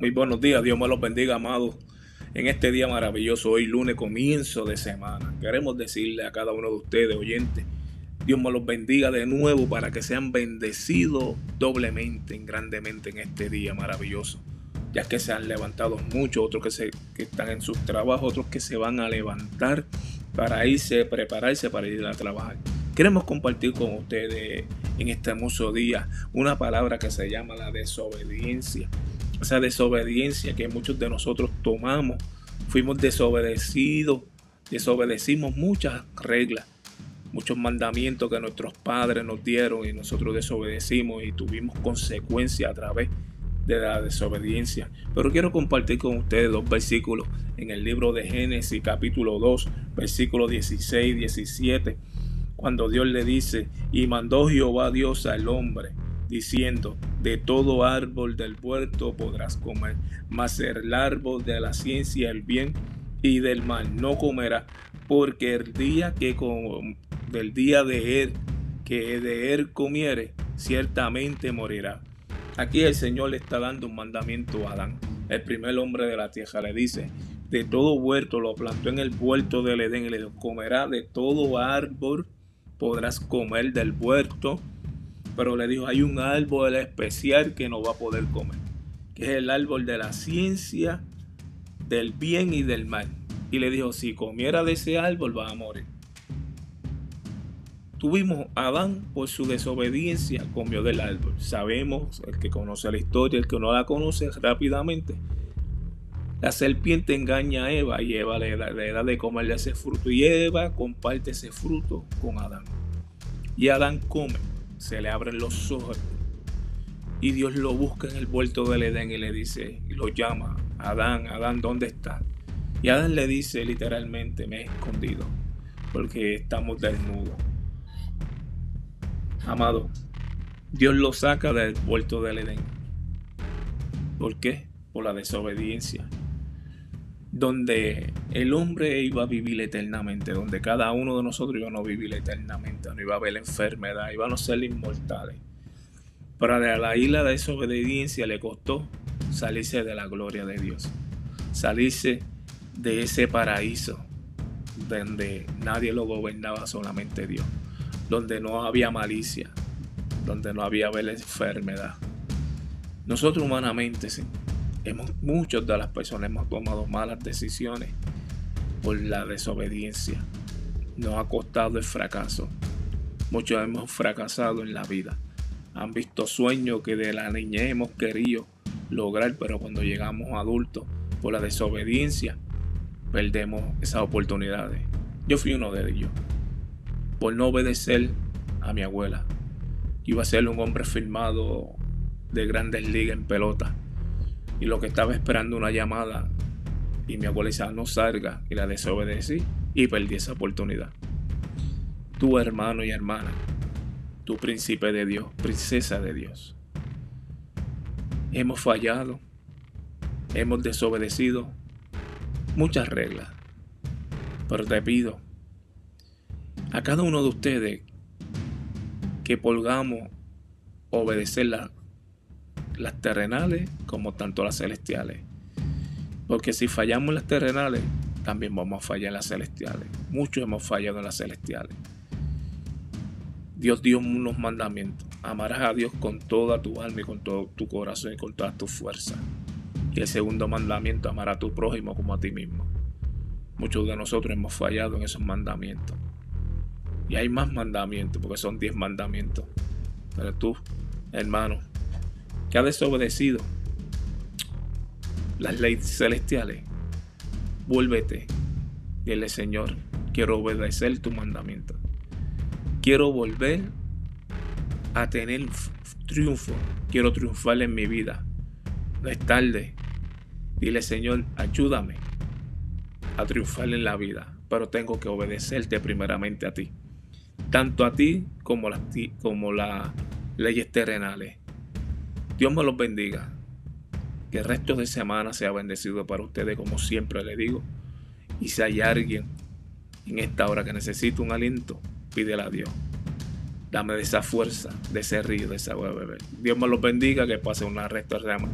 Muy buenos días, Dios me los bendiga, amados. En este día maravilloso, hoy lunes, comienzo de semana, queremos decirle a cada uno de ustedes, oyentes, Dios me los bendiga de nuevo para que sean bendecidos doblemente, grandemente en este día maravilloso. Ya que se han levantado muchos, otros que, se, que están en sus trabajos, otros que se van a levantar para irse, prepararse para ir a trabajar. Queremos compartir con ustedes en este hermoso día una palabra que se llama la desobediencia esa desobediencia que muchos de nosotros tomamos. Fuimos desobedecidos, desobedecimos muchas reglas, muchos mandamientos que nuestros padres nos dieron y nosotros desobedecimos y tuvimos consecuencias a través de la desobediencia. Pero quiero compartir con ustedes dos versículos en el libro de Génesis capítulo 2, versículo 16 17, cuando Dios le dice, y mandó Jehová Dios al hombre diciendo, de todo árbol del huerto podrás comer, mas el árbol de la ciencia, el bien y del mal no comerá, porque el día que con, del día de él, que de él comiere, ciertamente morirá. Aquí el Señor le está dando un mandamiento a Adán, el primer hombre de la tierra, le dice, de todo huerto, lo plantó en el huerto del Edén, y le comerá de todo árbol, podrás comer del huerto, pero le dijo, hay un árbol especial que no va a poder comer, que es el árbol de la ciencia, del bien y del mal. Y le dijo, si comiera de ese árbol va a morir. Tuvimos a Adán por su desobediencia, comió del árbol. Sabemos, el que conoce la historia, el que no la conoce rápidamente, la serpiente engaña a Eva y Eva le da, le da de comerle ese fruto. Y Eva comparte ese fruto con Adán. Y Adán come se le abren los ojos y Dios lo busca en el vuelto del Edén y le dice, y lo llama, Adán, Adán, ¿dónde estás? Y Adán le dice literalmente, me he escondido, porque estamos desnudos. Amado, Dios lo saca del vuelto del Edén. ¿Por qué? Por la desobediencia. Donde el hombre iba a vivir eternamente, donde cada uno de nosotros iba a vivir eternamente, no iba a haber enfermedad, iban a ser inmortales. Pero a la isla de desobediencia le costó salirse de la gloria de Dios, salirse de ese paraíso donde nadie lo gobernaba, solamente Dios, donde no había malicia, donde no había enfermedad. Nosotros humanamente, hemos, muchos de las personas hemos tomado malas decisiones por la desobediencia. Nos ha costado el fracaso. Muchos hemos fracasado en la vida. Han visto sueños que de la niñez hemos querido lograr, pero cuando llegamos adultos, por la desobediencia, perdemos esas oportunidades. Yo fui uno de ellos. Por no obedecer a mi abuela. Iba a ser un hombre firmado de grandes ligas en pelota. Y lo que estaba esperando una llamada y mi abuela decía no salga y la desobedecí y perdí esa oportunidad. Tu hermano y hermana, tu príncipe de Dios, princesa de Dios. Hemos fallado, hemos desobedecido muchas reglas, pero te pido a cada uno de ustedes que polgamos obedecer las terrenales como tanto las celestiales. Porque si fallamos en las terrenales, también vamos a fallar en las celestiales. Muchos hemos fallado en las celestiales. Dios dio unos mandamientos. Amarás a Dios con toda tu alma y con todo tu corazón y con toda tu fuerza. Y el segundo mandamiento, amar a tu prójimo como a ti mismo. Muchos de nosotros hemos fallado en esos mandamientos. Y hay más mandamientos, porque son diez mandamientos. Pero tú, hermano, que has desobedecido las leyes celestiales, vuélvete. Dile, Señor, quiero obedecer tu mandamiento. Quiero volver a tener triunfo. Quiero triunfar en mi vida. No es tarde. Dile, Señor, ayúdame a triunfar en la vida. Pero tengo que obedecerte primeramente a ti. Tanto a ti como las, como las leyes terrenales. Dios me los bendiga. Que el resto de semana sea bendecido para ustedes, como siempre le digo. Y si hay alguien en esta hora que necesita un aliento, pídele a Dios. Dame de esa fuerza, de ese río, de esa beber. Dios me los bendiga, que pase una resto de semana.